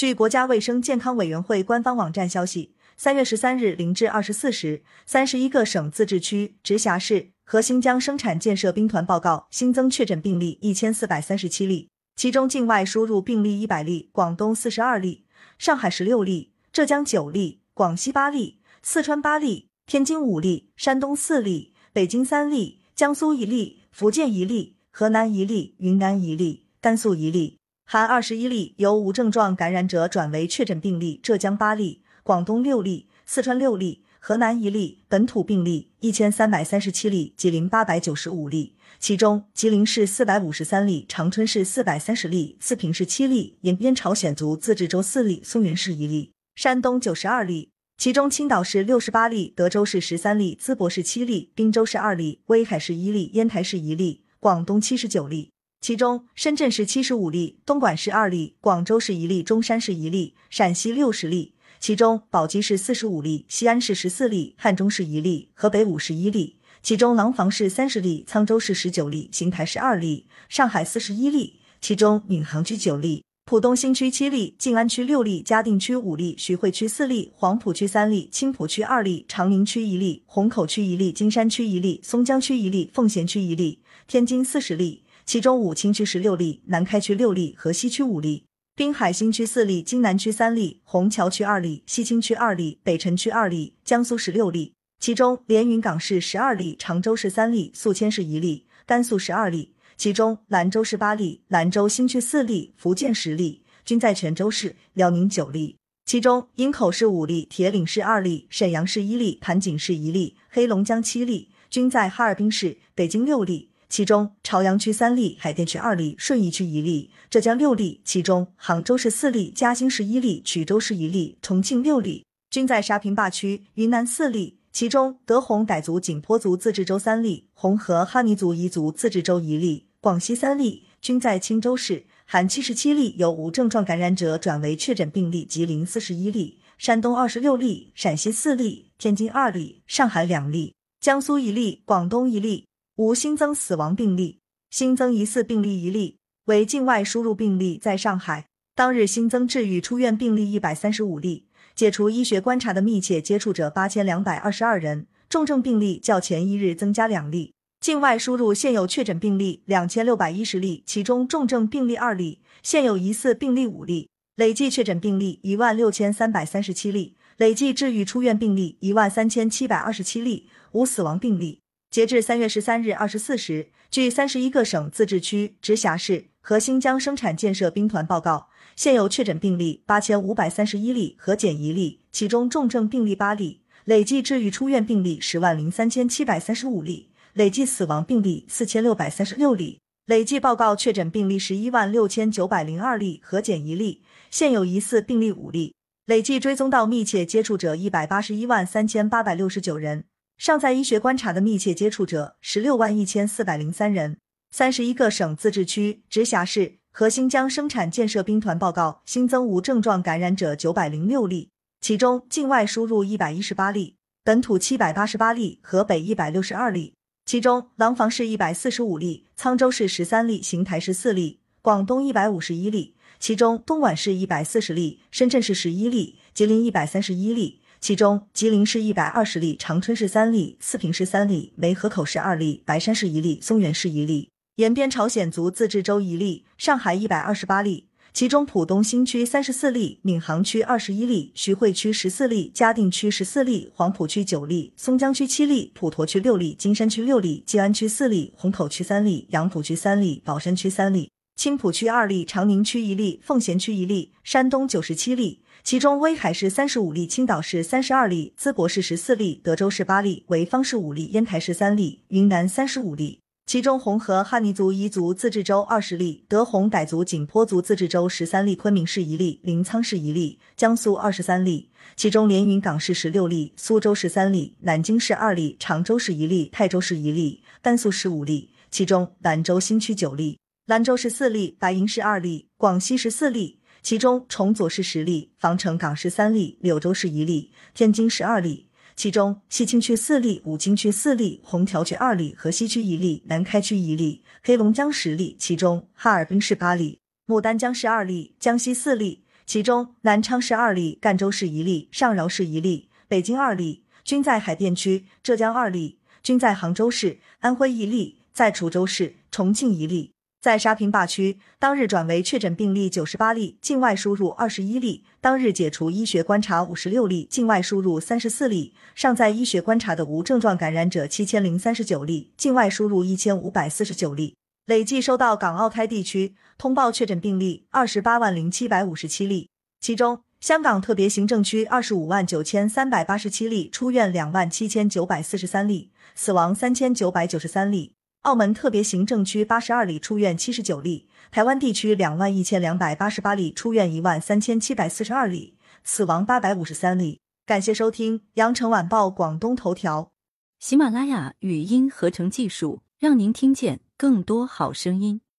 据国家卫生健康委员会官方网站消息，三月十三日零至二十四时，三十一个省、自治区、直辖市和新疆生产建设兵团报告新增确诊病例一千四百三十七例，其中境外输入病例一百例，广东四十二例，上海十六例，浙江九例，广西八例，四川八例，天津五例，山东四例，北京三例，江苏一例，福建一例，河南一例，云南一例，甘肃一例。含二十一例由无症状感染者转为确诊病例，浙江八例，广东六例，四川六例，河南一例。本土病例一千三百三十七例，吉林八百九十五例，其中吉林市四百五十三例，长春市四百三十例，四平市七例，延边朝鲜族自治州四例，松原市一例。山东九十二例，其中青岛市六十八例，德州市十三例，淄博市七例，滨州市二例，威海市一例，烟台市一例。广东七十九例。其中，深圳市七十五例，东莞市二例，广州市一例，中山市一例，陕西六十例。其中，宝鸡市四十五例，西安市十四例，汉中市一例，河北五十一例。其中，廊坊市三十例，沧州市十九例，邢台市二例，上海四十一例。其中，闵行区九例，浦东新区七例，静安区六例，嘉定区五例，徐汇区四例，黄浦区三例，青浦区二例，长宁区一例，虹口区一例，金山区一例，松江区一例，奉贤区一例。天津四十例。其中武清区十六例，南开区六例，河西区五例，滨海新区四例，津南区三例，虹桥区二例，西青区二例，北辰区二例，江苏十六例。其中连云港市十二例，常州市三例，宿迁市一例，甘肃十二例。其中兰州市八例，兰州新区四例，福建十例，均在泉州市。辽宁九例。其中营口市五例，铁岭市二例，沈阳市一例，盘锦市一例，黑龙江七例，均在哈尔滨市。北京六例。其中朝阳区三例，海淀区二例，顺义区一例，浙江六例。其中杭州市四例，嘉兴市一例，衢州市一例，重庆六例，均在沙坪坝区。云南四例，其中德宏傣族景颇族自治州三例，红河哈尼族彝族自治州一例。广西三例，均在钦州市。含七十七例由无症状感染者转为确诊病例。吉林四十一例，山东二十六例，陕西四例，天津二例，上海两例，江苏一例，广东一例。无新增死亡病例，新增疑似病例一例，为境外输入病例，在上海当日新增治愈出院病例一百三十五例，解除医学观察的密切接触者八千两百二十二人，重症病例较前一日增加两例，境外输入现有确诊病例两千六百一十例，其中重症病例二例，现有疑似病例五例，累计确诊病例一万六千三百三十七例，累计治愈出院病例一万三千七百二十七例，无死亡病例。截至三月十三日二十四时，据三十一个省、自治区、直辖市和新疆生产建设兵团报告，现有确诊病例八千五百三十一例，核检一例，其中重症病例八例，累计治愈出院病例十万零三千七百三十五例，累计死亡病例四千六百三十六例，累计报告确诊病例十一万六千九百零二例，核检一例，现有疑似病例五例，累计追踪到密切接触者一百八十一万三千八百六十九人。尚在医学观察的密切接触者十六万一千四百零三人，三十一个省、自治区、直辖市和新疆生产建设兵团报告新增无症状感染者九百零六例，其中境外输入一百一十八例，本土七百八十八例，河北一百六十二例，其中廊坊市一百四十五例，沧州市十三例，邢台市四例，广东一百五十一例，其中东莞市一百四十例，深圳市十一例，吉林一百三十一例。其中，吉林市一百二十例，长春市三例，四平市三例，梅河口市二例，白山市一例，松原市一例，延边朝鲜族自治州一例。上海一百二十八例，其中浦东新区三十四例，闵行区二十一例，徐汇区十四例，嘉定区十四例，黄浦区九例，松江区七例，普陀区六例，金山区六例，静安区四例，虹口区三例，杨浦区三例，宝山区三例，青浦区二例，长宁区一例，奉贤区一例。山东九十七例。其中，威海市三十五例，青岛市三十二例，淄博市十四例，德州市八例，潍坊市五例，烟台市三例，云南三十五例。其中，红河哈尼族彝族自治州二十例，德宏傣族景颇族自治州十三例，昆明市一例，临沧市一例，江苏二十三例。其中，连云港市十六例，苏州十三例，南京市二例，常州市一例，泰州市一例，甘肃十五例。其中，兰州新区九例，兰州市四例，白银市二例，广西十四例。其中，崇左市十例，防城港市三例，柳州市一例，天津十二例。其中，西青区四例，武清区四例，红桥区二例，河西区一例，南开区一例，黑龙江十例。其中，哈尔滨市八例，牡丹江市二例，江西四例，其中南昌市二例，赣州市一例，上饶市一例，北京二例，均在海淀区；浙江二例，均在杭州市；安徽一例，在滁州市；重庆一例。在沙坪坝区，当日转为确诊病例九十八例，境外输入二十一例；当日解除医学观察五十六例，境外输入三十四例；尚在医学观察的无症状感染者七千零三十九例，境外输入一千五百四十九例。累计收到港澳台地区通报确诊病例二十八万零七百五十七例，其中香港特别行政区二十五万九千三百八十七例，出院两万七千九百四十三例，死亡三千九百九十三例。澳门特别行政区八十二例出院七十九例，台湾地区两万一千两百八十八例出院一万三千七百四十二例，死亡八百五十三例。感谢收听羊城晚报广东头条，喜马拉雅语音合成技术，让您听见更多好声音。